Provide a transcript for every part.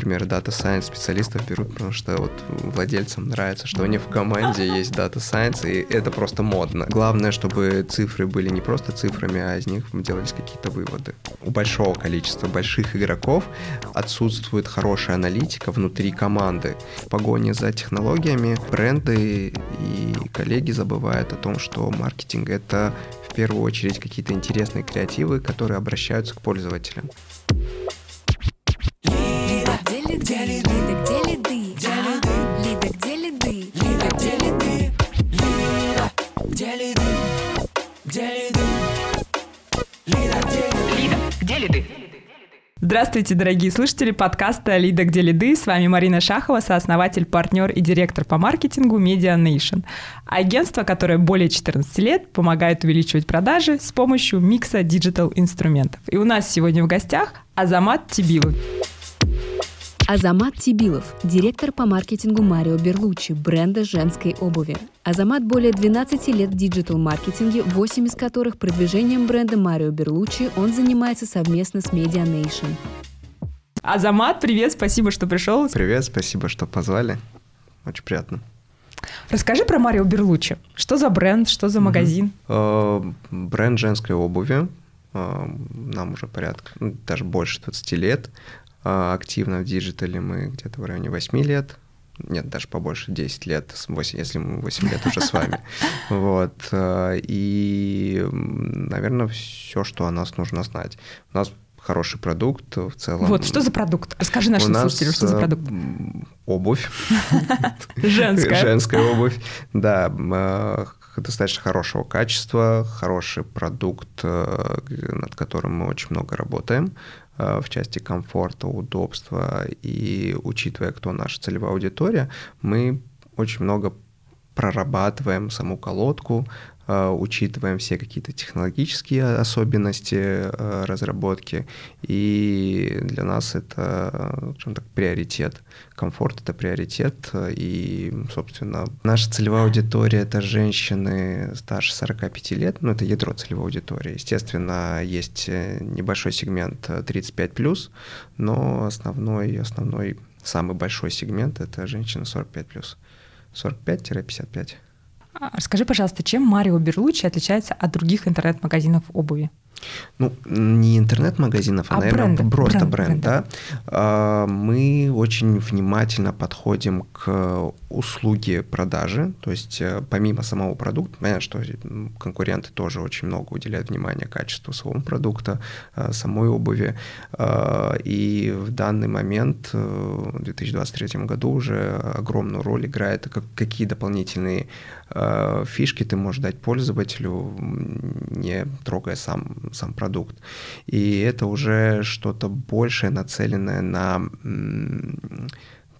например, Data Science специалистов берут, потому что вот владельцам нравится, что у них в команде есть Data Science, и это просто модно. Главное, чтобы цифры были не просто цифрами, а из них делались какие-то выводы. У большого количества больших игроков отсутствует хорошая аналитика внутри команды. В погоне за технологиями бренды и коллеги забывают о том, что маркетинг — это в первую очередь какие-то интересные креативы, которые обращаются к пользователям. Здравствуйте, дорогие слушатели подкаста «Лида. Где лиды?» С вами Марина Шахова, сооснователь, партнер и директор по маркетингу Media Nation. Агентство, которое более 14 лет помогает увеличивать продажи с помощью микса диджитал-инструментов. И у нас сегодня в гостях Азамат Тибилов. Азамат Тибилов, директор по маркетингу Mario Berluchi, бренда женской обуви. Азамат более 12 лет в диджитал-маркетинге, 8 из которых продвижением бренда Mario Berluchi он занимается совместно с Media Nation. Азамат, привет, спасибо, что пришел. Привет, спасибо, что позвали. Очень приятно. Расскажи про Mario Berluchi. Что за бренд, что за магазин? Угу. Бренд женской обуви. Э, нам уже порядка, ну, даже больше 20 лет. А, активно в диджитале мы где-то в районе 8 лет, нет, даже побольше, 10 лет, 8, если мы 8 лет уже с вами. Вот. А, и, наверное, все, что о нас нужно знать. У нас хороший продукт в целом. Вот, что за продукт? Расскажи нашим слушателям, что за а, продукт. Обувь. Женская. Женская обувь, да достаточно хорошего качества, хороший продукт, над которым мы очень много работаем. Э, в части комфорта, удобства. И учитывая, кто наша целевая аудитория, мы очень много прорабатываем саму колодку, учитываем все какие-то технологические особенности э, разработки, и для нас это, скажем так, приоритет. Комфорт — это приоритет, и, собственно, наша целевая аудитория — это женщины старше 45 лет, ну, это ядро целевой аудитории. Естественно, есть небольшой сегмент 35+, но основной, основной, самый большой сегмент — это женщины 45+, 45-55. Расскажи, пожалуйста, чем Марио Берлуччи отличается от других интернет-магазинов обуви? Ну, не интернет-магазинов, а, а наверное, бренды. просто бренд, бренд, бренд да. А, мы очень внимательно подходим к услуге продажи, то есть э, помимо самого продукта, понятно, что конкуренты тоже очень много уделяют внимания качеству своего продукта, э, самой обуви, а, и в данный момент, э, в 2023 году уже огромную роль играет, какие дополнительные фишки ты можешь дать пользователю, не трогая сам сам продукт. И это уже что-то большее, нацеленное на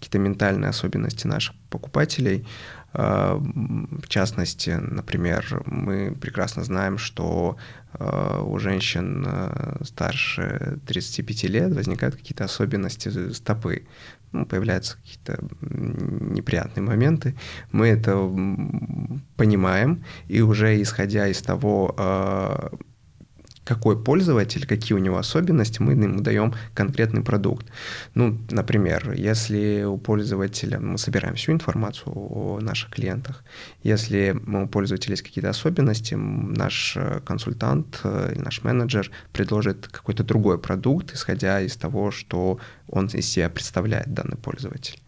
какие-то ментальные особенности наших покупателей. А, в частности, например, мы прекрасно знаем, что а, у женщин старше 35 лет возникают какие-то особенности стопы. Ну, появляются какие-то неприятные моменты. Мы это понимаем, и уже исходя из того, какой пользователь, какие у него особенности, мы ему даем конкретный продукт. Ну, например, если у пользователя, мы собираем всю информацию о наших клиентах, если у пользователя есть какие-то особенности, наш э, консультант э, или наш менеджер предложит какой-то другой продукт, исходя из того, что он из себя представляет данный пользователь.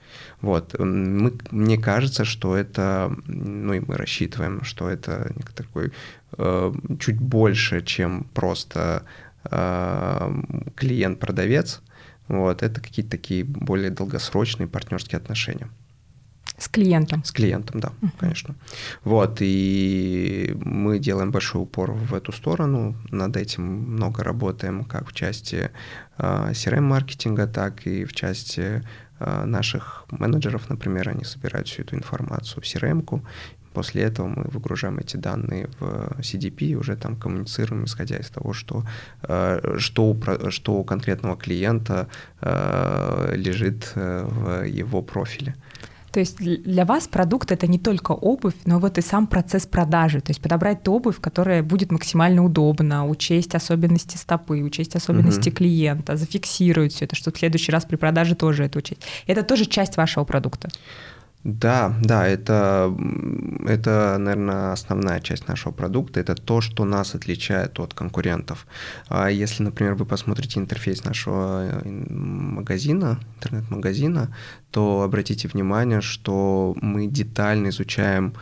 Вот. Мы, мне кажется, что это, ну и мы рассчитываем, что это такой э, чуть больше, чем просто э, клиент-продавец. Вот. Это какие-то такие более долгосрочные партнерские отношения. С клиентом. С клиентом, да, uh-huh. конечно. Вот, и мы делаем большой упор в эту сторону, над этим много работаем, как в части э, CRM-маркетинга, так и в части наших менеджеров, например, они собирают всю эту информацию в CRM-ку, После этого мы выгружаем эти данные в CDP и уже там коммуницируем, исходя из того, что, э, что, что у конкретного клиента э, лежит в его профиле. То есть для вас продукт это не только обувь, но вот и сам процесс продажи. То есть подобрать ту обувь, которая будет максимально удобна, учесть особенности стопы, учесть особенности угу. клиента, зафиксировать все это, чтобы в следующий раз при продаже тоже это учесть. Это тоже часть вашего продукта. Да, да, это, это, наверное, основная часть нашего продукта. Это то, что нас отличает от конкурентов. А если, например, вы посмотрите интерфейс нашего э, магазина, интернет-магазина, то обратите внимание, что мы детально изучаем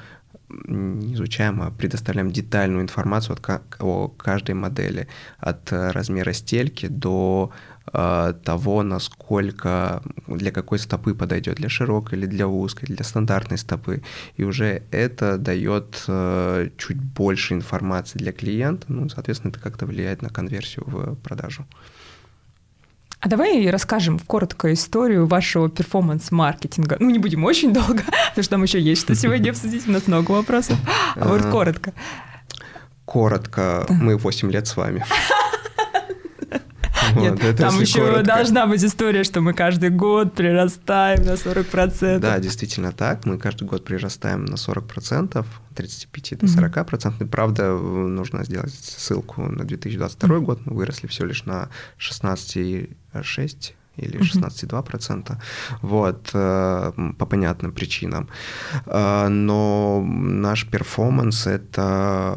не изучаем, а предоставляем детальную информацию о каждой модели, от э, размера стельки до того, насколько, для какой стопы подойдет, для широкой или для узкой, для стандартной стопы. И уже это дает э, чуть больше информации для клиента, ну, соответственно, это как-то влияет на конверсию в продажу. А давай расскажем коротко историю вашего перформанс-маркетинга. Ну, не будем очень долго, потому что там еще есть что сегодня обсудить, у нас много вопросов. А вот коротко. Коротко. Мы 8 лет с вами. Нет, это там еще коротко. должна быть история, что мы каждый год прирастаем на 40%. Да, действительно так. Мы каждый год прирастаем на 40%, 35 до 40%. Mm-hmm. Правда, нужно сделать ссылку на 2022 mm-hmm. год. Мы выросли всего лишь на 16,6 или 16,2%, вот, э, по понятным причинам. Э, но наш перформанс это,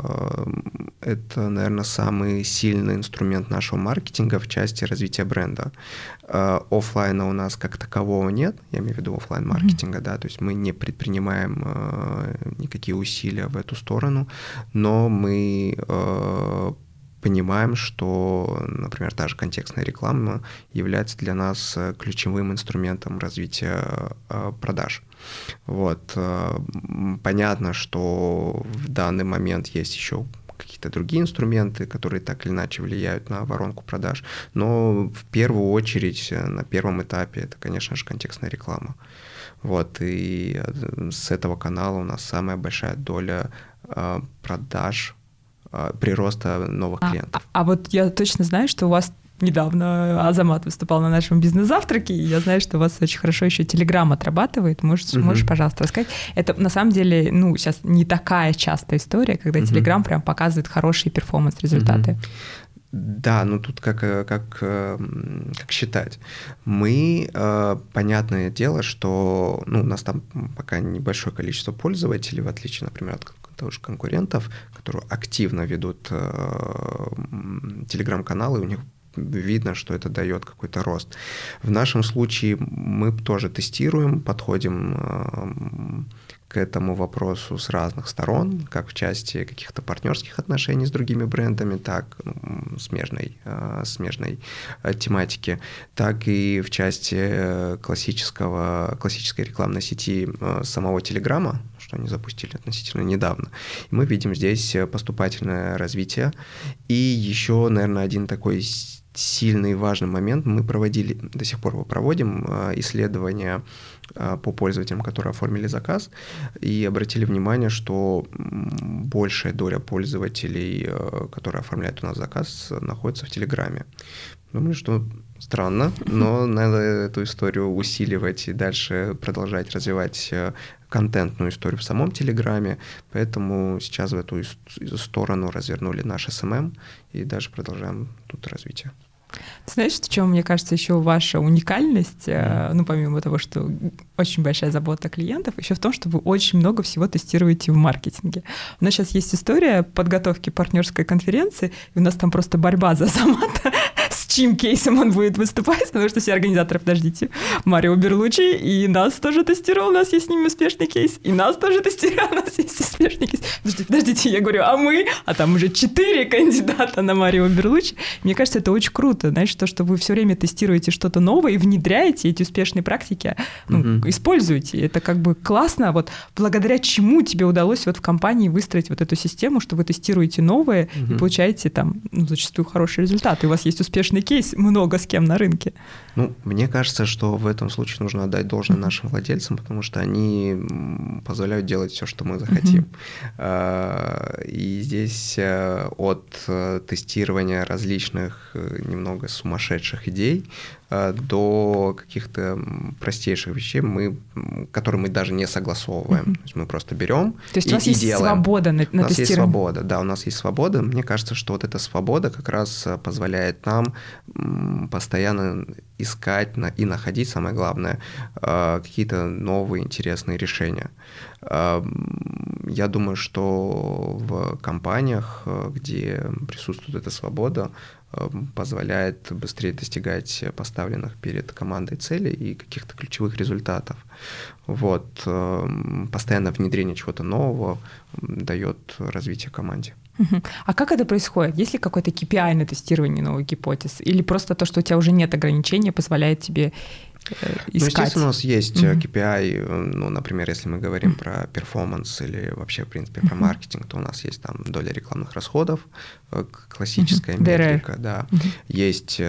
э, это, наверное, самый сильный инструмент нашего маркетинга в части развития бренда. Оффлайна у нас как такового нет, я имею в виду офлайн маркетинга, да, то есть мы не предпринимаем никакие усилия в эту сторону, но мы понимаем, что, например, та же контекстная реклама является для нас э, ключевым инструментом развития э, продаж. Вот. Э, понятно, что в данный момент есть еще какие-то другие инструменты, которые так или иначе влияют на воронку продаж. Но в первую очередь на первом этапе это, конечно же, контекстная реклама. Вот, и с этого канала у нас самая большая доля продаж прироста новых а, клиентов. А, а вот я точно знаю, что у вас недавно Азамат выступал на нашем бизнес-завтраке, и я знаю, что у вас очень хорошо еще Телеграм отрабатывает. Можешь, угу. можешь, пожалуйста, рассказать? Это на самом деле, ну, сейчас не такая частая история, когда угу. Телеграм прям показывает хорошие перформанс-результаты. Угу. Да, ну тут как, э, как, э, как считать. Мы, э, понятное дело, что ну, у нас там пока небольшое количество пользователей, в отличие, например, от того же конкурентов, которые активно ведут э, телеграм-каналы, у них видно, что это дает какой-то рост. В нашем случае мы тоже тестируем, подходим э, к этому вопросу с разных сторон, как в части каких-то партнерских отношений с другими брендами, так смежной, э, смежной э, тематики, так и в части классического, классической рекламной сети самого Телеграма, что они запустили относительно недавно. И мы видим здесь поступательное развитие. И еще, наверное, один такой сильный и важный момент. Мы проводили, до сих пор мы проводим э, исследования э, по пользователям, которые оформили заказ, и обратили внимание, что большая доля пользователей, э, которые оформляют у нас заказ, находится в Телеграме. Думаю, что странно, но надо эту историю усиливать и дальше продолжать развивать контентную историю в самом Телеграме, поэтому сейчас в эту сторону развернули наш SMM и даже продолжаем тут развитие. Знаешь, в чем, мне кажется, еще ваша уникальность, mm-hmm. ну, помимо того, что очень большая забота клиентов, еще в том, что вы очень много всего тестируете в маркетинге. У нас сейчас есть история подготовки партнерской конференции, и у нас там просто борьба за Азамата чьим кейсом он будет выступать, потому что все организаторы, подождите, Mario Berluchi, и нас тоже тестировал, у нас есть с ними успешный кейс, и нас тоже тестировал, у нас есть успешный кейс. Подождите, подождите, я говорю, а мы? А там уже четыре кандидата на Mario Berluchi. Мне кажется, это очень круто, знаешь, то, что вы все время тестируете что-то новое и внедряете эти успешные практики, ну, угу. используете. Это как бы классно, вот благодаря чему тебе удалось вот в компании выстроить вот эту систему, что вы тестируете новое угу. и получаете там ну, зачастую хорошие результаты. У вас есть успешный кейс много с кем на рынке. Ну, мне кажется, что в этом случае нужно отдать должное нашим владельцам, потому что они позволяют делать все, что мы захотим. Uh-huh. И здесь э, от э, тестирования различных немного сумасшедших идей до каких-то простейших вещей, мы, которые мы даже не согласовываем. Mm-hmm. То есть мы просто берем То есть и, у вас есть делаем. свобода на, на У нас есть свобода, да, у нас есть свобода. Мне кажется, что вот эта свобода как раз позволяет нам постоянно искать и находить, самое главное, какие-то новые интересные решения. Я думаю, что в компаниях, где присутствует эта свобода, позволяет быстрее достигать поставленных перед командой целей и каких-то ключевых результатов. Вот. Постоянное внедрение чего-то нового дает развитие команде. А как это происходит? Есть ли какой-то KPI на тестирование новых гипотез? Или просто то, что у тебя уже нет ограничения, позволяет тебе искать. Ну, естественно, у нас есть mm-hmm. KPI, э, ну, например, если мы говорим mm-hmm. про перформанс или вообще, в принципе, про mm-hmm. маркетинг, то у нас есть там доля рекламных расходов, классическая mm-hmm. метрика, да. Mm-hmm. Есть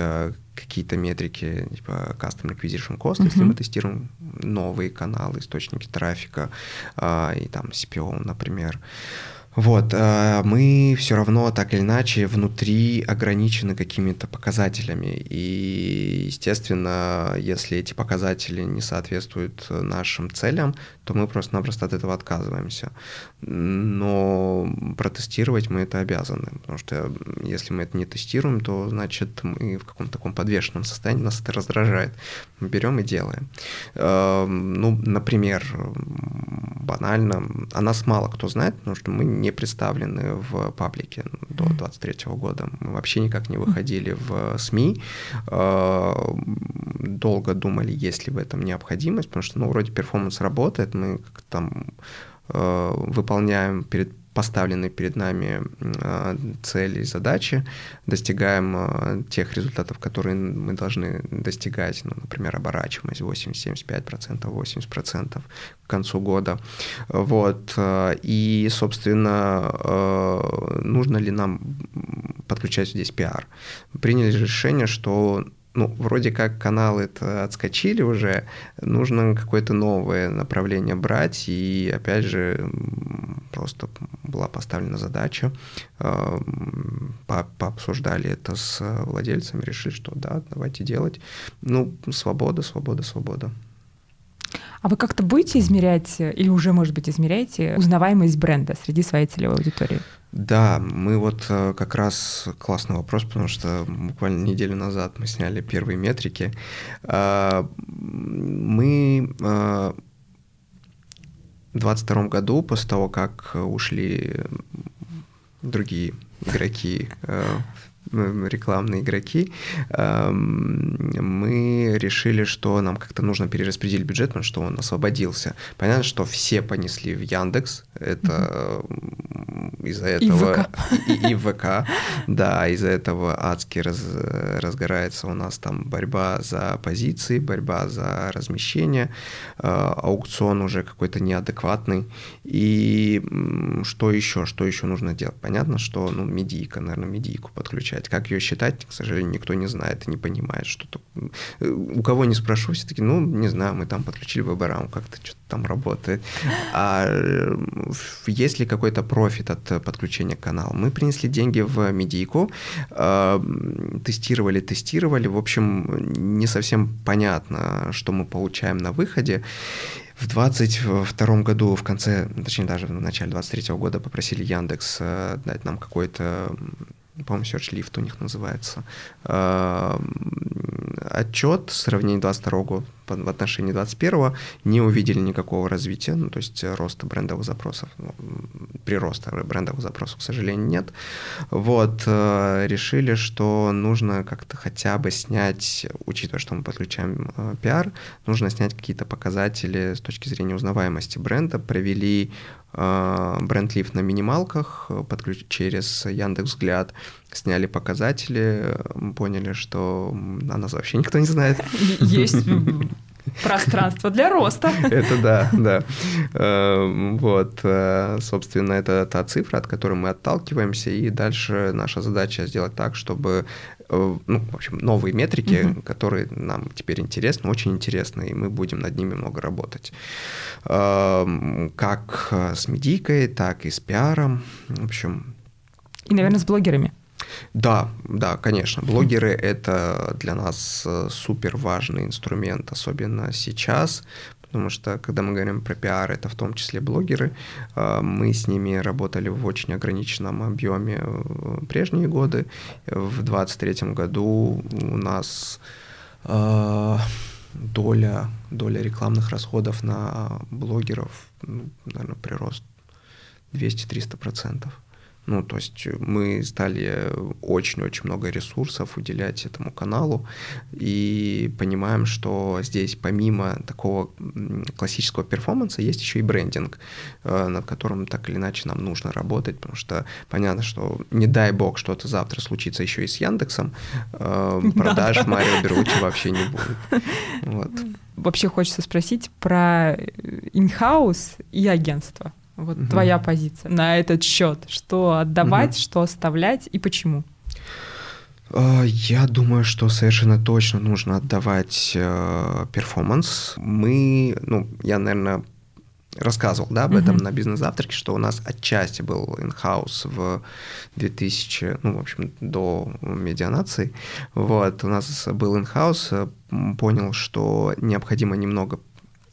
какие-то метрики, типа Custom Acquisition Cost, mm-hmm. если мы тестируем новые каналы, источники трафика, и там CPO, например. Вот, э, мы все равно так или иначе внутри ограничены какими-то показателями. И, естественно, если эти показатели не соответствуют нашим целям, то мы просто-напросто от этого отказываемся. Но протестировать мы это обязаны, потому что если мы это не тестируем, то значит мы в каком-то таком подвешенном состоянии, нас это раздражает. Мы берем и делаем. Эм, ну, например, банально, о нас мало кто знает, потому что мы не представлены в паблике до 2023 года. Мы вообще никак не выходили в СМИ. Эм, долго думали, есть ли в этом необходимость, потому что, ну, вроде перформанс работает, мы как там э, выполняем перед поставленные перед нами э, цели и задачи, достигаем э, тех результатов, которые мы должны достигать, ну, например, оборачиваемость 80-75%, 80% к концу года. Вот. И, собственно, нужно ли нам подключать здесь пиар? Приняли решение, что ну, вроде как каналы это отскочили уже, нужно какое-то новое направление брать, и опять же просто была поставлена задача, э, по пообсуждали это с владельцами, решили, что да, давайте делать. Ну, свобода, свобода, свобода. А вы как-то будете измерять, или уже, может быть, измеряете узнаваемость бренда среди своей целевой аудитории? Да, мы вот э, как раз классный вопрос, потому что буквально неделю назад мы сняли первые метрики. А, мы а, в 2022 году, после того, как ушли другие игроки э, рекламные игроки, мы решили, что нам как-то нужно перераспределить бюджет, потому что он освободился. Понятно, что все понесли в Яндекс, это из-за этого... И, и, и ВК, да, из-за этого адски раз, разгорается у нас там борьба за позиции, борьба за размещение, э, аукцион уже какой-то неадекватный. И что еще, что еще нужно делать? Понятно, что, ну, медийка, наверное, медийку подключать. Как ее считать, к сожалению, никто не знает и не понимает, что то У кого не спрошу, все таки ну, не знаю, мы там подключили веб как-то что-то там работает. А э, есть ли какой-то профит от подключения к каналу? Мы принесли деньги в медийку, э, тестировали, тестировали. В общем, не совсем понятно, что мы получаем на выходе. В 22 году, в конце, точнее даже в начале 23 года попросили Яндекс э, дать нам какой-то по-моему, Search Lift у них называется, отчет сравнения 22 года в отношении 21 не увидели никакого развития, ну, то есть роста брендовых запросов, ну, прироста брендовых запросов, к сожалению, нет. Вот, э, решили, что нужно как-то хотя бы снять, учитывая, что мы подключаем э, пиар, нужно снять какие-то показатели с точки зрения узнаваемости бренда, провели э, бренд-лифт на минималках подключ... через Яндекс Взгляд, сняли показатели, поняли, что о нас вообще никто не знает. Есть пространство для роста. Это да, да. Эм, вот, э, собственно, это та цифра, от которой мы отталкиваемся, и дальше наша задача сделать так, чтобы э, ну, в общем, новые метрики, угу. которые нам теперь интересны, очень интересны, и мы будем над ними много работать. Эм, как с медийкой, так и с пиаром, в общем. И, наверное, с блогерами. Да, да, конечно. Блогеры — это для нас э, супер важный инструмент, особенно сейчас, потому что, когда мы говорим про пиар, это в том числе блогеры. Э, мы с ними работали в очень ограниченном объеме в прежние годы. В 2023 году у нас э, доля, доля рекламных расходов на блогеров, ну, наверное, прирост 200-300%. Ну, то есть мы стали очень-очень много ресурсов уделять этому каналу и понимаем, что здесь помимо такого классического перформанса есть еще и брендинг, э, над которым так или иначе нам нужно работать, потому что понятно, что не дай бог что-то завтра случится еще и с Яндексом, э, продаж да. Марио Беручи вообще не будет. Вот. Вообще хочется спросить про in-house и агентство. Вот угу. твоя позиция на этот счет. Что отдавать, угу. что оставлять и почему? А, я думаю, что совершенно точно нужно отдавать э, перформанс. Мы, ну, я, наверное, рассказывал, да, об uh-huh. этом на бизнес-завтраке, что у нас отчасти был in-house в 2000, ну, в общем, до Media Nation. Вот, у нас был in-house, э, понял, что необходимо немного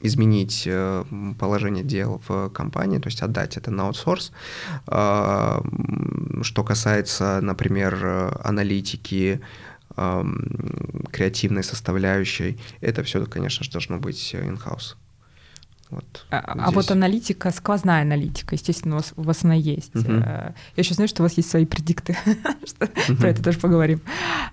изменить э, положение дел в компании, то есть отдать это на аутсорс. А, что касается, например, аналитики, креативной составляющей, это все, конечно же, должно быть in-house. Вот, а, а вот аналитика, сквозная аналитика, естественно, у вас, у вас она есть. Угу. Я еще знаю, что у вас есть свои предикты, угу. про это тоже поговорим.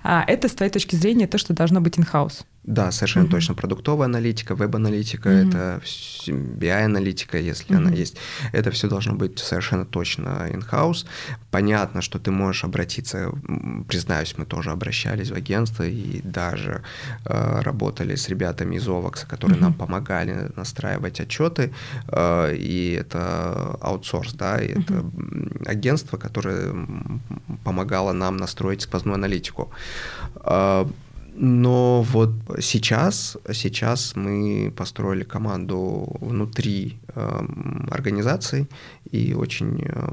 А, это, с твоей точки зрения, то, что должно быть in-house. Да, совершенно mm-hmm. точно. Продуктовая аналитика, веб-аналитика, mm-hmm. это BI-аналитика, если mm-hmm. она есть. Это все должно быть совершенно точно in-house. Понятно, что ты можешь обратиться, признаюсь, мы тоже обращались в агентство и даже э, работали с ребятами из Овакса, которые mm-hmm. нам помогали настраивать отчеты. Э, и это аутсорс, да, и это агентство, которое помогало нам настроить сквозную аналитику. Э, но вот сейчас, сейчас мы построили команду внутри э, организации и очень э,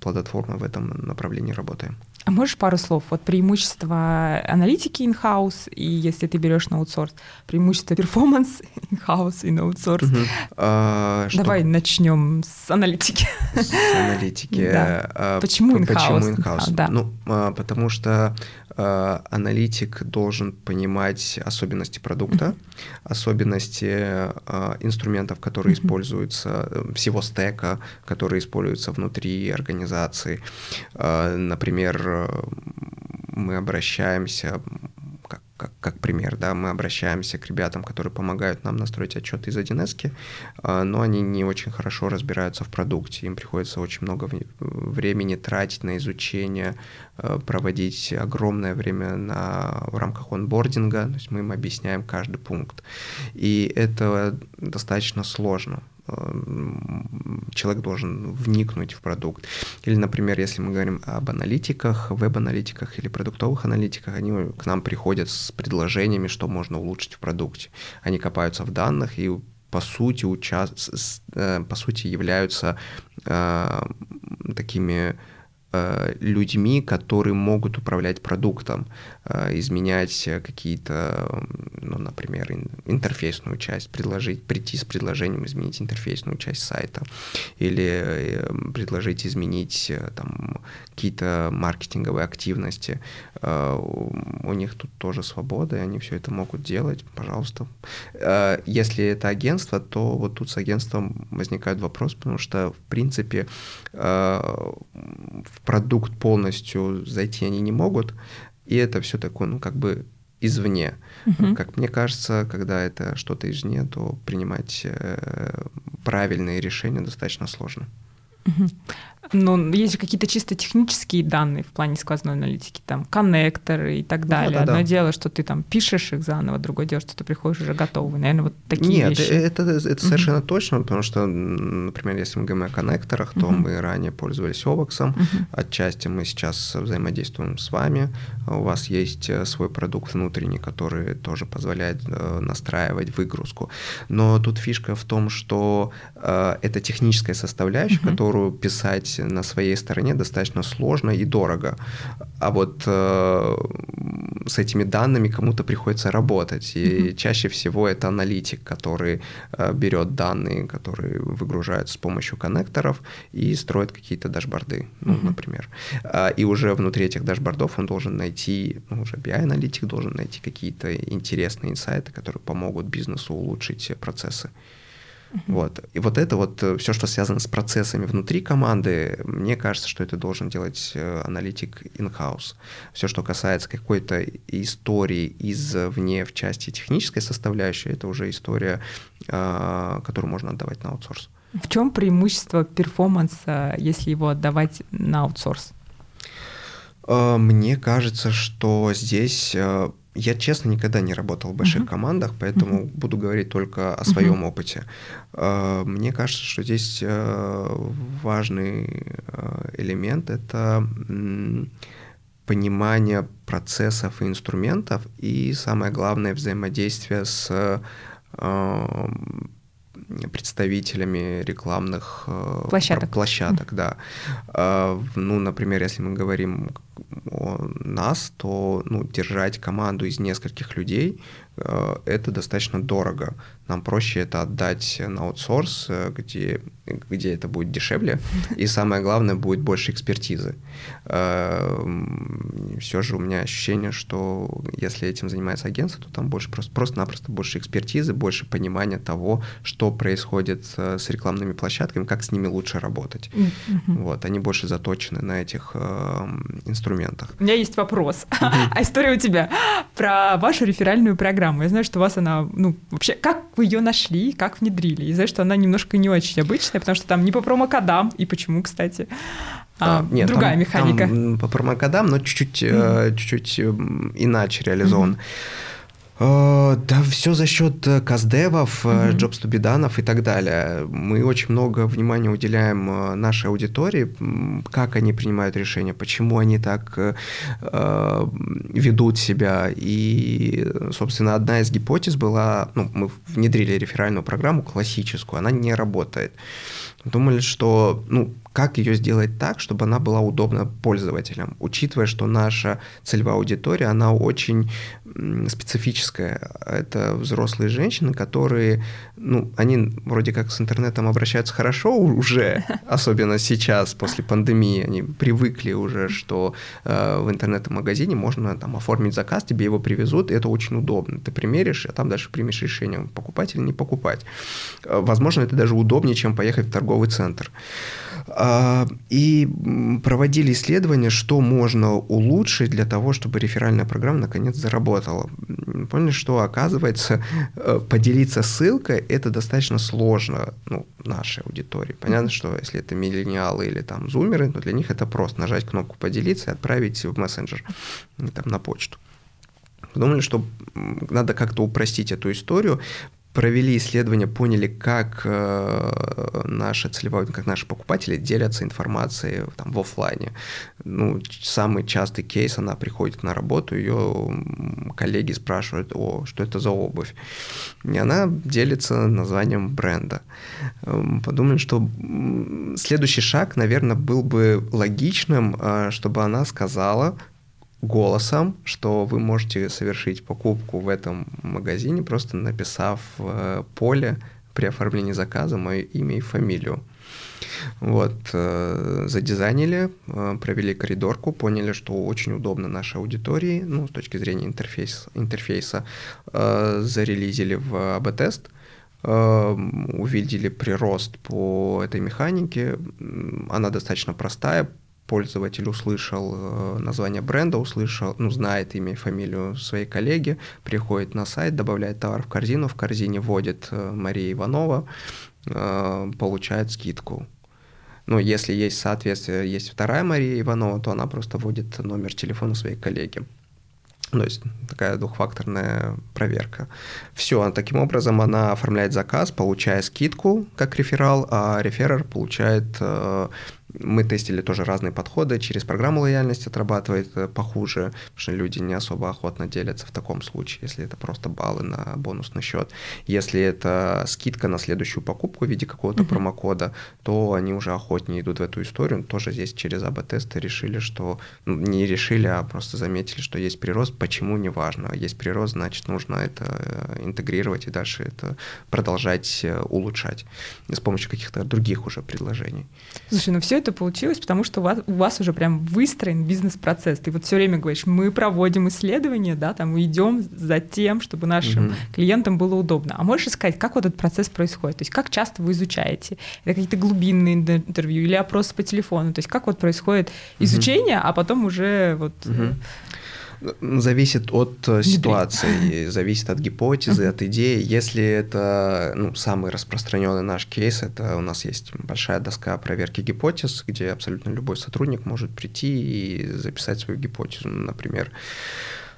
плодотворно в этом направлении работаем. А можешь пару слов? Вот преимущество аналитики in-house, и если ты берешь на аутсорс, преимущество перформанс in-house и на аутсорс. Угу. А, Давай что? начнем с аналитики. С аналитики. Да. А, почему in-house? Почему in-house? А, да. Ну, а, потому что Э, аналитик должен понимать особенности продукта, mm-hmm. особенности э, инструментов, которые mm-hmm. используются, э, всего стека, который используется внутри организации. Например, мы обращаемся как, как пример, да, мы обращаемся к ребятам, которые помогают нам настроить отчеты из 1С, а, но они не очень хорошо разбираются в продукте, им приходится очень много времени тратить на изучение, а, проводить огромное время на, в рамках онбординга, то есть мы им объясняем каждый пункт. И это достаточно сложно, человек должен вникнуть в продукт. Или, например, если мы говорим об аналитиках, веб-аналитиках или продуктовых аналитиках, они к нам приходят с предложениями, что можно улучшить в продукте. Они копаются в данных и по сути, уча... Э, по сути являются э, такими Э, людьми, которые могут управлять продуктом, изменять какие-то, ну, например, интерфейсную часть, предложить, прийти с предложением изменить интерфейсную часть сайта или э, предложить изменить там какие-то маркетинговые активности. У них тут тоже свобода, и они все это могут делать, пожалуйста. Если это агентство, то вот тут с агентством возникает вопрос, потому что, в принципе, в продукт полностью зайти они не могут, и это все такое, ну, как бы извне. Угу. Как мне кажется, когда это что-то извне, то принимать э, правильные решения достаточно сложно. Угу. Ну, есть же какие-то чисто технические данные в плане сквозной аналитики, там, коннекторы и так далее. Да, да, Одно да. дело, что ты там пишешь их заново, другое дело, что ты приходишь уже готовый. Наверное, вот такие Нет, вещи. это, это, это совершенно точно, потому что, например, если мы говорим о коннекторах, то мы ранее пользовались uh-huh. отчасти мы сейчас взаимодействуем с вами, у вас есть э, свой продукт внутренний, который тоже позволяет э, настраивать выгрузку. Но тут фишка в том, что э, это техническая составляющая, которую писать сделать на своей стороне достаточно сложно и дорого. А вот э, с этими данными кому-то приходится работать. И mm-hmm. чаще всего это аналитик, который э, берет данные, которые выгружают с помощью коннекторов и строит какие-то дашборды, ну, mm-hmm. например. Э, и уже внутри этих дашбордов он должен найти, ну, уже BI-аналитик должен найти какие-то интересные инсайты, которые помогут бизнесу улучшить процессы. Вот. И вот это вот э, все, что связано с процессами внутри команды, мне кажется, что это должен делать э, аналитик in-house. Все, что касается какой-то истории извне в части технической составляющей, это уже история, а, которую можно отдавать на аутсорс. В чем преимущество перформанса, если его отдавать на аутсорс? Мне кажется, что здесь э, я, честно, никогда не работал в больших uh-huh. командах, поэтому uh-huh. буду говорить только о своем uh-huh. опыте. А, мне кажется, что здесь э, важный э, элемент это понимание процессов и инструментов, и самое главное взаимодействие с э, представителями рекламных площадок, площадок да. Ну, например, если мы говорим нас, то ну, держать команду из нескольких людей э, это достаточно дорого. Нам проще это отдать на аутсорс, э, где, где это будет дешевле, и самое главное, будет больше экспертизы. Э, Все же у меня ощущение, что если этим занимается агентство, то там больше просто, просто-напросто больше экспертизы, больше понимания того, что происходит с рекламными площадками, как с ними лучше работать. Вот, они больше заточены на этих инструментах инструментах. У меня есть вопрос. А история у тебя про вашу реферальную программу. Я знаю, что у вас она, ну, вообще, как вы ее нашли, как внедрили? И знаю, что она немножко не очень обычная, потому что там не по промокодам, и почему, кстати, а, Нет, другая там, механика. Там по промокодам, но чуть-чуть, mm-hmm. чуть-чуть иначе реализован. Mm-hmm. Э, да, все за счет э, каздевов, mm-hmm. Jobs to be done и так далее. Мы очень много внимания уделяем нашей аудитории, как они принимают решения, почему они так э, ведут себя. И, собственно, одна из гипотез была, ну, мы внедрили реферальную программу классическую, она не работает. Думали, что, ну, как ее сделать так, чтобы она была удобна пользователям, учитывая, что наша целевая аудитория, она очень специфическая. Это взрослые женщины, которые, ну, они вроде как с интернетом обращаются хорошо уже, особенно сейчас, после пандемии, они привыкли уже, что э, в интернет-магазине можно там оформить заказ, тебе его привезут, и это очень удобно. Ты примеришь, а там дальше примешь решение, покупать или не покупать. Э, возможно, это даже удобнее, чем поехать в торговый центр. А, и проводили исследования, что можно улучшить для того, чтобы реферальная программа наконец заработала. Поняли, что оказывается э, поделиться ссылкой это достаточно сложно ну, нашей аудитории. Понятно, что если это миллениалы или там зумеры, то для них это просто нажать кнопку поделиться и отправить в мессенджер, там, на почту. Подумали, что надо как-то упростить эту историю, провели исследования, поняли, как э, наши целевые, как наши покупатели делятся информацией там, в офлайне. Ну, самый частый кейс, она приходит на работу, ее коллеги спрашивают, о, что это за обувь. И она делится названием бренда. Эм, подумали, что следующий шаг, наверное, был бы логичным, э, чтобы она сказала, голосом, что вы можете совершить покупку в этом магазине, просто написав в поле при оформлении заказа мое имя и фамилию. Вот, э, задизайнили, э, провели коридорку, поняли, что очень удобно нашей аудитории, ну, с точки зрения интерфейса, интерфейса э, зарелизили в АБ-тест, увидели прирост по этой механике, она достаточно простая, пользователь услышал э, название бренда, услышал, ну, знает имя и фамилию своей коллеги, приходит на сайт, добавляет товар в корзину, в корзине вводит э, Мария Иванова, э, получает скидку. Ну, если есть соответствие, есть вторая Мария Иванова, то она просто вводит номер телефона своей коллеги. То есть такая двухфакторная проверка. Все, таким образом она оформляет заказ, получая скидку как реферал, а реферер получает Мы тестили тоже разные подходы, через программу лояльности отрабатывает э, похуже, потому что люди не особо охотно делятся в таком случае, если это просто баллы на бонусный счет. Если это скидка на следующую покупку в виде какого-то uh-huh. промокода, то они уже охотнее идут в эту историю. Тоже здесь через АБ-тесты решили, что... Ну, не решили, а просто заметили, что есть прирост. Почему, неважно. Есть прирост, значит, нужно это э, интегрировать и дальше это продолжать э, улучшать с помощью каких-то других уже предложений. Слушай, ну все это получилось, потому что у вас, у вас уже прям выстроен бизнес-процесс. Ты вот все время говоришь, мы проводим исследования, да, там идем за тем, чтобы нашим угу. клиентам было удобно. А можешь сказать, как вот этот процесс происходит? То есть как часто вы изучаете? Это какие-то глубинные интервью или опросы по телефону? То есть как вот происходит изучение, угу. а потом уже вот... Угу Зависит от э, ситуации, зависит от гипотезы, от идеи. Если это ну, самый распространенный наш кейс, это у нас есть большая доска проверки гипотез, где абсолютно любой сотрудник может прийти и записать свою гипотезу. Например,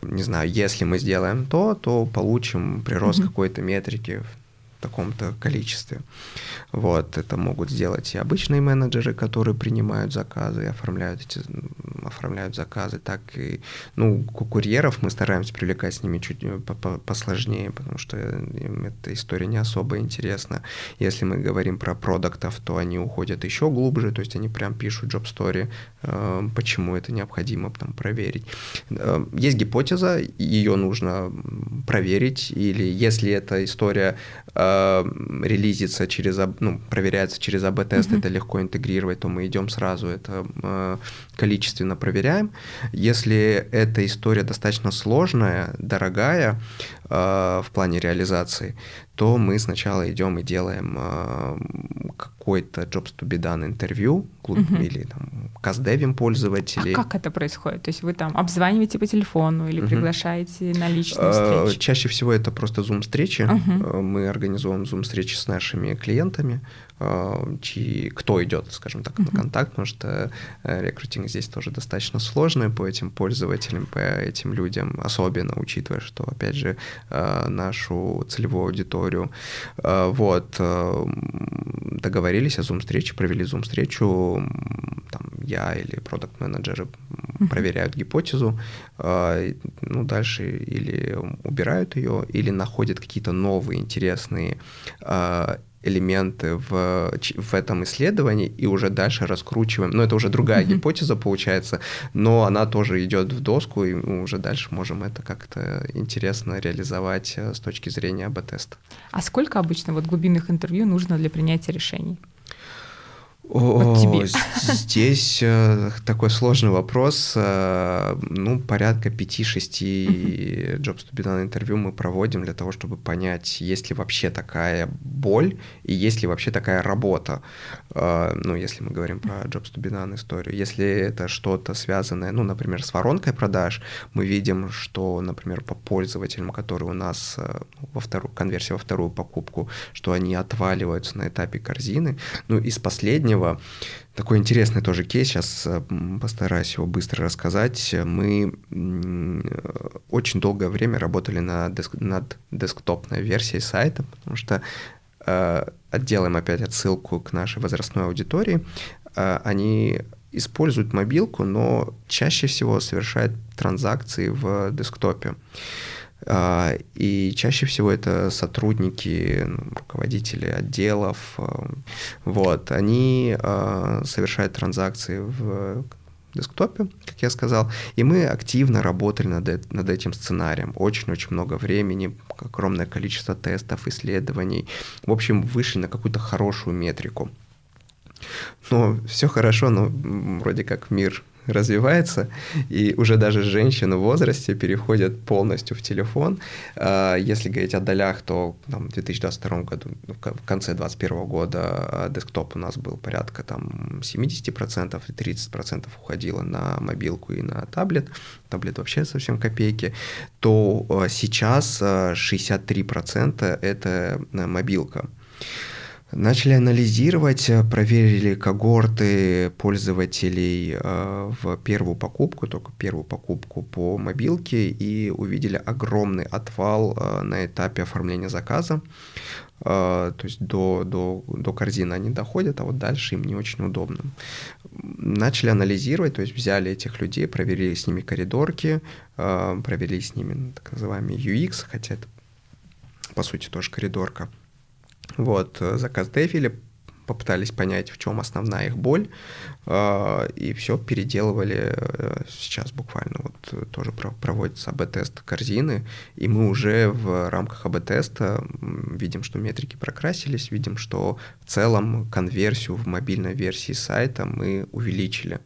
не знаю, если мы сделаем то, то получим прирост mm-hmm. какой-то метрики таком-то количестве. Вот, это могут сделать и обычные менеджеры, которые принимают заказы и оформляют эти оформляют заказы, так и, ну, курьеров мы стараемся привлекать с ними чуть э, посложнее, потому что им эта история не особо интересна. Если мы говорим про продуктов, то они уходят еще глубже, то есть они прям пишут job story, э, почему это необходимо там проверить. Э, есть гипотеза, ее нужно проверить, или если эта история э, релизится через, ну, проверяется через АБ-тест, mm-hmm. это легко интегрировать, то мы идем сразу это э, количественно проверяем. Если эта история достаточно сложная, дорогая в плане реализации, то мы сначала идем и делаем э, какой-то jobs to be done интервью uh-huh. или там каздевим пользователей. А как это происходит? То есть вы там обзваниваете по телефону или uh-huh. приглашаете на личные встречи? Чаще всего это просто зум-встречи. Uh-huh. Мы организуем зум-встречи с нашими клиентами, э, чьи, кто идет, скажем так, на контакт, потому что э, рекрутинг здесь тоже достаточно сложный по этим пользователям, по этим людям, особенно учитывая, что, опять же, нашу целевую аудиторию. Э, вот, э, договорились о зум-встрече, провели зум-встречу, там, я или продукт-менеджеры проверяют гипотезу, э, ну, дальше или убирают ее, или находят какие-то новые интересные элементы в, в этом исследовании и уже дальше раскручиваем. Но это уже другая mm-hmm. гипотеза получается, но она тоже идет в доску, и мы уже дальше можем это как-то интересно реализовать э, с точки зрения АБ-теста. А сколько обычно вот глубинных интервью нужно для принятия решений? О, тебе. Здесь э, такой сложный вопрос. Э, ну, порядка 5-6 Jobs to be done интервью мы проводим для того, чтобы понять, есть ли вообще такая боль и есть ли вообще такая работа. Э, ну, если мы говорим про Jobs to be done историю. Если это что-то связанное, ну, например, с воронкой продаж, мы видим, что, например, по пользователям, которые у нас во вторую, конверсия во вторую покупку, что они отваливаются на этапе корзины. Ну, из последнего последнего. Такой интересный тоже кейс, сейчас э, постараюсь его быстро рассказать. Мы очень долгое время работали на деск, над десктопной версией сайта, потому что э, отделаем опять отсылку к нашей возрастной аудитории. Э, они используют мобилку, но чаще всего совершают транзакции в десктопе. А, и чаще всего это сотрудники, ну, руководители отделов. А, вот, они а, совершают транзакции в десктопе, как я сказал, и мы активно работали над, над этим сценарием. Очень-очень много времени, огромное количество тестов, исследований. В общем, вышли на какую-то хорошую метрику. Но все хорошо, но вроде как мир развивается, и уже даже женщины в возрасте переходят полностью в телефон. А, если говорить о долях, то там, в 2022 году, ну, в конце 2021 года а, десктоп у нас был порядка там 70% и 30% уходило на мобилку и на таблет, таблет вообще совсем копейки, то а, сейчас 63% это мобилка. Начали анализировать, проверили когорты пользователей э, в первую покупку, только первую покупку по мобилке, и увидели огромный отвал э, на этапе оформления заказа. Э, то есть до, до, до корзины они доходят, а вот дальше им не очень удобно. Начали анализировать, то есть взяли этих людей, проверили с ними коридорки, провели с ними так называемый UX, хотя это по сути тоже коридорка – вот, э, заказ дефили, попытались понять, в чем основная их боль, э, и все переделывали э, сейчас буквально. Вот тоже проводится АБ-тест корзины, и мы уже в рамках АБ-теста видим, что метрики прокрасились, видим, что в целом конверсию в мобильной версии сайта мы увеличили.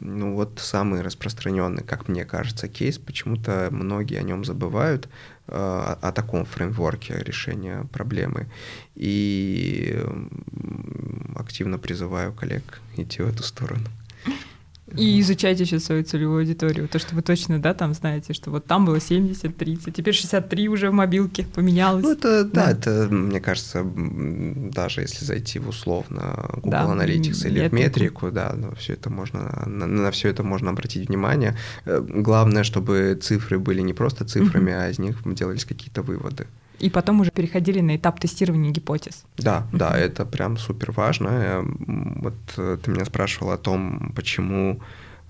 Ну вот самый распространенный, как мне кажется, кейс, почему-то многие о нем забывают, э, о таком фреймворке решения проблемы. И активно призываю коллег идти в эту сторону. И изучайте сейчас свою целевую аудиторию, то, что вы точно, да, там знаете, что вот там было 70-30, теперь 63 уже в мобилке поменялось. Ну, это, да, да это, мне кажется, даже если зайти в условно Google да, Analytics или в метрику, да, но все это можно, на, на все это можно обратить внимание. Э, главное, чтобы цифры были не просто цифрами, угу. а из них делались какие-то выводы. И потом уже переходили на этап тестирования гипотез. Да, mm-hmm. да, это прям супер важно. Вот э, ты меня спрашивал о том, почему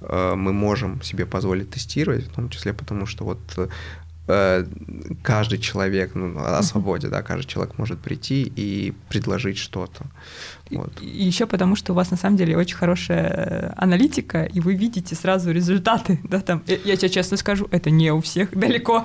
э, мы можем себе позволить тестировать, в том числе потому, что вот э, каждый человек, ну, о свободе, да, каждый человек может прийти и предложить что-то. Вот. И еще потому, что у вас на самом деле очень хорошая аналитика, и вы видите сразу результаты, да, там, я тебе честно скажу, это не у всех далеко,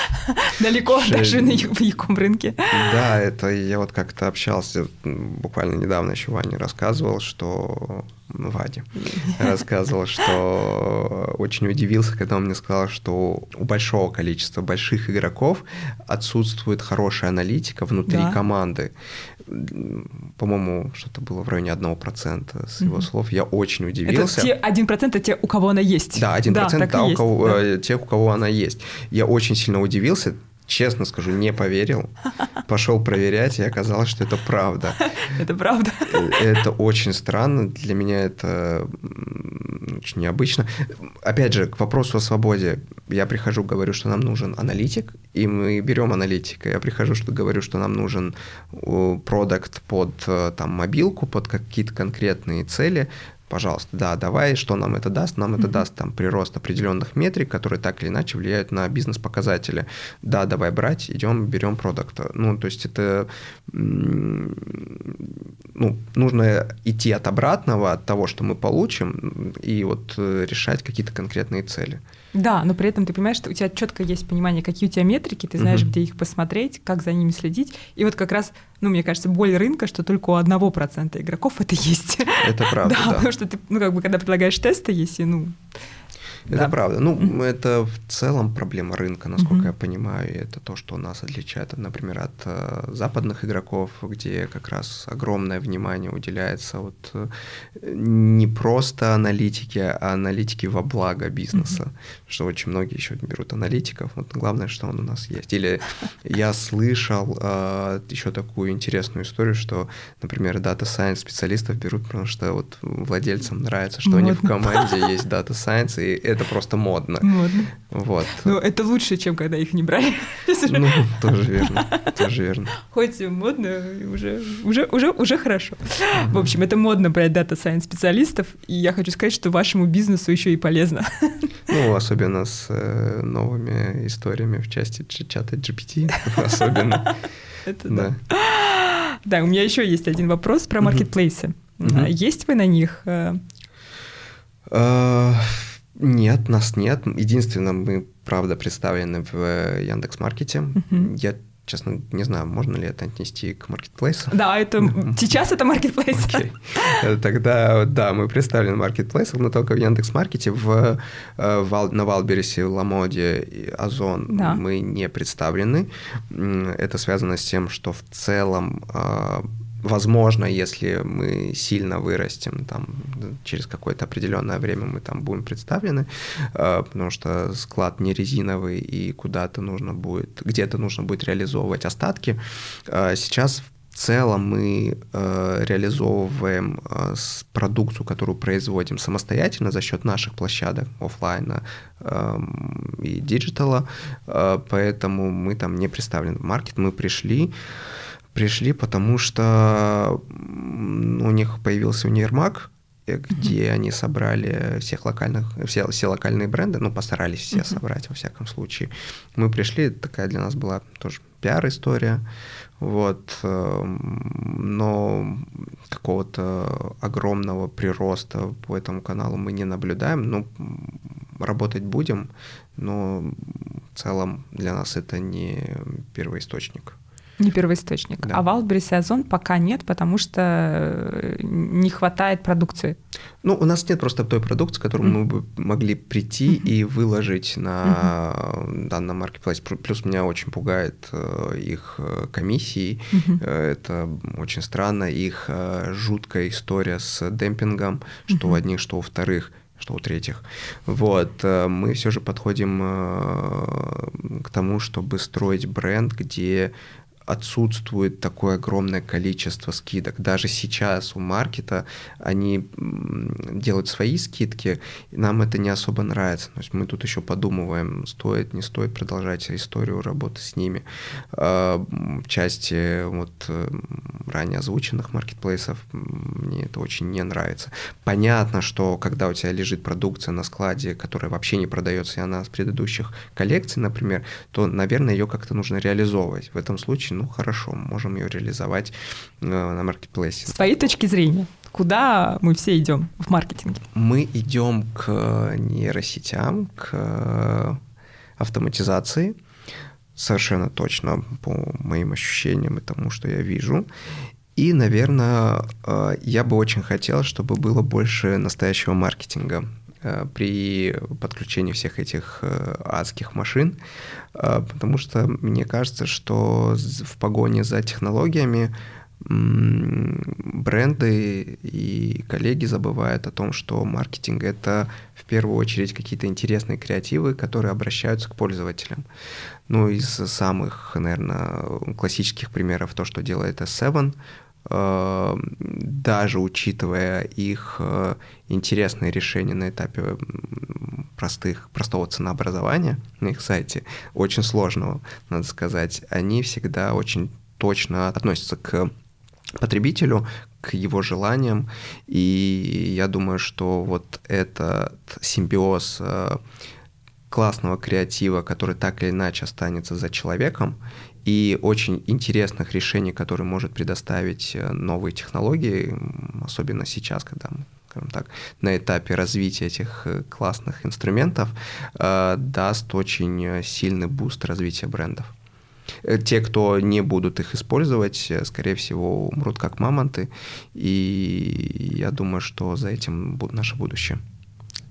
далеко даже на яком рынке. Да, это я вот как-то общался, буквально недавно еще Ваня рассказывал, что Ваде рассказывал, что очень удивился, когда он мне сказал, что у большого количества больших игроков отсутствует хорошая аналитика внутри да. команды. По-моему, что-то было в районе 1% с его угу. слов. Я очень удивился. Это те 1% это те, у кого она есть. Да, 1% да, да, у кого, да. Э, тех, у кого она есть. Я очень сильно удивился честно скажу, не поверил. Пошел проверять, и оказалось, что это правда. Это правда. Это очень странно. Для меня это очень необычно. Опять же, к вопросу о свободе. Я прихожу, говорю, что нам нужен аналитик, и мы берем аналитика. Я прихожу, что говорю, что нам нужен продукт под э, там, мобилку, под какие-то конкретные цели пожалуйста, да, давай, что нам это даст? Нам это mm-hmm. даст там прирост определенных метрик, которые так или иначе влияют на бизнес-показатели. Да, давай брать, идем, берем продукт. Ну, то есть это ну, нужно идти от обратного, от того, что мы получим, и вот э, решать какие-то конкретные цели. Да, но при этом ты понимаешь, что у тебя четко есть понимание, какие у тебя метрики, ты знаешь, угу. где их посмотреть, как за ними следить. И вот как раз, ну, мне кажется, боль рынка, что только у одного процента игроков это есть. Это правда, да. да. Потому что ты, ну, как бы, когда предлагаешь тесты, если, ну, это да. правда. Ну, mm-hmm. это в целом проблема рынка, насколько mm-hmm. я понимаю. Это то, что нас отличает, например, от э, западных игроков, где как раз огромное внимание уделяется вот э, не просто аналитике, а аналитике во благо бизнеса. Mm-hmm. Что очень многие еще берут аналитиков. Вот главное, что он у нас есть. Или я слышал э, еще такую интересную историю, что, например, Data Science специалистов берут, потому что вот владельцам нравится, что Модно. у них в команде есть Data Science, и это просто модно. Модно. Вот. Ну, это лучше, чем когда их не брали. Ну, тоже верно, тоже верно. Хоть модно, уже, уже, уже, уже хорошо. В общем, это модно брать дата сайенс специалистов, и я хочу сказать, что вашему бизнесу еще и полезно. Ну, особенно с э, новыми историями в части чата GPT, особенно. Это да. Да, у меня еще есть один вопрос про маркетплейсы. Есть вы на них? Нет, нас нет. Единственное, мы, правда, представлены в э, Яндекс.Маркете. Uh-huh. Я честно, не знаю, можно ли это отнести к маркетплейсу. Да, это сейчас это маркетплейс. Okay. Э, тогда, да, мы представлены в маркетплейсах, но только в Яндекс.Маркете, в, э, в, на Валбересе, Ламоде, Озон да. мы не представлены. Это связано с тем, что в целом Возможно, если мы сильно вырастем, там, через какое-то определенное время мы там будем представлены, э, потому что склад не резиновый, и куда-то нужно будет, где-то нужно будет реализовывать остатки. Э, сейчас в целом мы э, реализовываем продукцию, которую производим самостоятельно за счет наших площадок офлайна э, и диджитала, поэтому мы там не представлены в маркет, мы пришли, пришли, потому что у них появился универмаг, где mm-hmm. они собрали всех локальных, все, все локальные бренды, ну, постарались все mm-hmm. собрать, во всяком случае. Мы пришли, такая для нас была тоже пиар-история, вот, эм, но какого-то огромного прироста по этому каналу мы не наблюдаем, ну, работать будем, но в целом для нас это не первоисточник. Не первоисточник. Да. А Wildberries и Озон пока нет, потому что э, не хватает продукции. Ну, у нас нет просто той продукции, которую mm-hmm. мы бы могли прийти mm-hmm. и выложить на mm-hmm. данном маркетплейсе. Плюс меня очень пугает э, их э, комиссии. Mm-hmm. Это очень странно. Их жуткая история с демпингом, что mm-hmm. у одних, что у вторых что у третьих. Вот, мы все же подходим к тому, чтобы строить бренд, где отсутствует такое огромное количество скидок. Даже сейчас у маркета они делают свои скидки, нам это не особо нравится. То есть мы тут еще подумываем, стоит, не стоит продолжать историю работы с ними. А, части вот э, ранее озвученных маркетплейсов мне это очень не нравится. Понятно, что когда у тебя лежит продукция на складе, которая вообще не продается, и она с предыдущих коллекций, например, то, наверное, ее как-то нужно реализовывать. В этом случае ну хорошо, можем ее реализовать э, на маркетплейсе. С твоей точки зрения, куда мы все идем в маркетинге? Мы идем к нейросетям, к автоматизации, совершенно точно по моим ощущениям и тому, что я вижу. И, наверное, э, я бы очень хотел, чтобы было больше настоящего маркетинга. Э, при подключении всех этих э, адских машин, э, потому что мне кажется, что в погоне за технологиями бренды и коллеги забывают о том, что маркетинг — это в первую очередь какие-то интересные креативы, которые обращаются к пользователям. Ну, из самых, наверное, классических примеров то, что делает S7, Эм, даже учитывая их э, интересные решения на этапе простых, простого ценообразования на их сайте, очень сложного, надо сказать, они всегда очень точно относятся к потребителю, к его желаниям, и я думаю, что вот этот симбиоз э, классного креатива, который так или иначе останется за человеком, и очень интересных решений, которые может предоставить э, новые технологии, особенно сейчас, когда мы скажем так, на этапе развития этих э, классных инструментов, э, даст очень сильный буст развития брендов. Те, кто не будут их использовать, скорее всего, умрут как мамонты, и я думаю, что за этим наше будущее.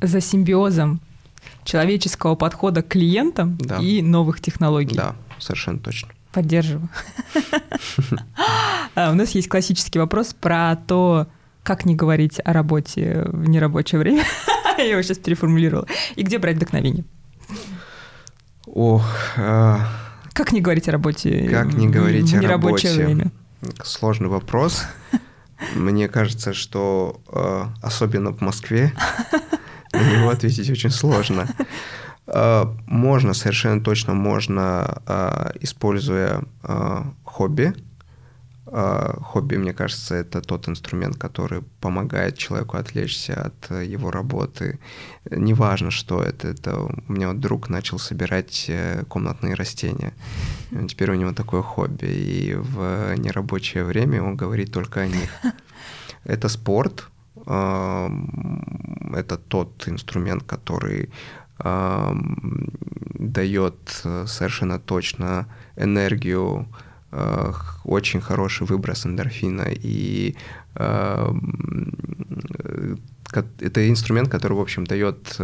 За симбиозом человеческого подхода к клиентам да. и новых технологий. Да, совершенно точно. Поддерживаю. А, у нас есть классический вопрос про то, как не говорить о работе в нерабочее время. Я его сейчас переформулировала. И где брать вдохновение? Ох. А, как не говорить о работе как не говорить о работе? время? Сложный вопрос. Мне кажется, что а, особенно в Москве на него ответить очень сложно. А, можно, совершенно точно можно, а, используя а, хобби, Хобби, мне кажется, это тот инструмент, который помогает человеку отвлечься от его работы. Неважно, что это. это у меня вот друг начал собирать э, комнатные растения. Теперь у него такое хобби. И в нерабочее время он говорит только о них. Это спорт. Это тот инструмент, который дает э, совершенно точно энергию, э, очень хороший выброс эндорфина, и э, это инструмент, который, в общем, дает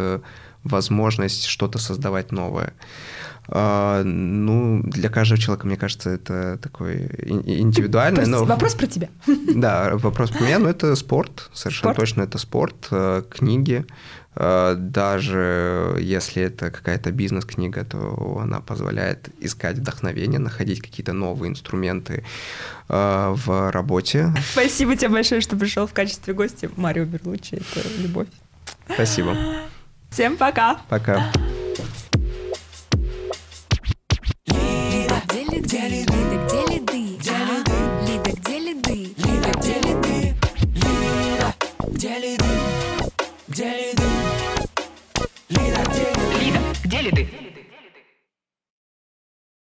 возможность что-то создавать новое. А, ну, для каждого человека, мне кажется, это такой индивидуальный. Но... Вопрос про тебя. Да, вопрос про меня, но это спорт, совершенно спорт? точно это спорт, книги. Э, даже если это какая-то бизнес-книга, то она позволяет искать вдохновение, находить какие-то новые инструменты э, в работе. Спасибо тебе большое, что пришел в качестве гостя. Марио Берлуччи, это любовь. Спасибо. Всем пока. Пока. Лида, где ли ты?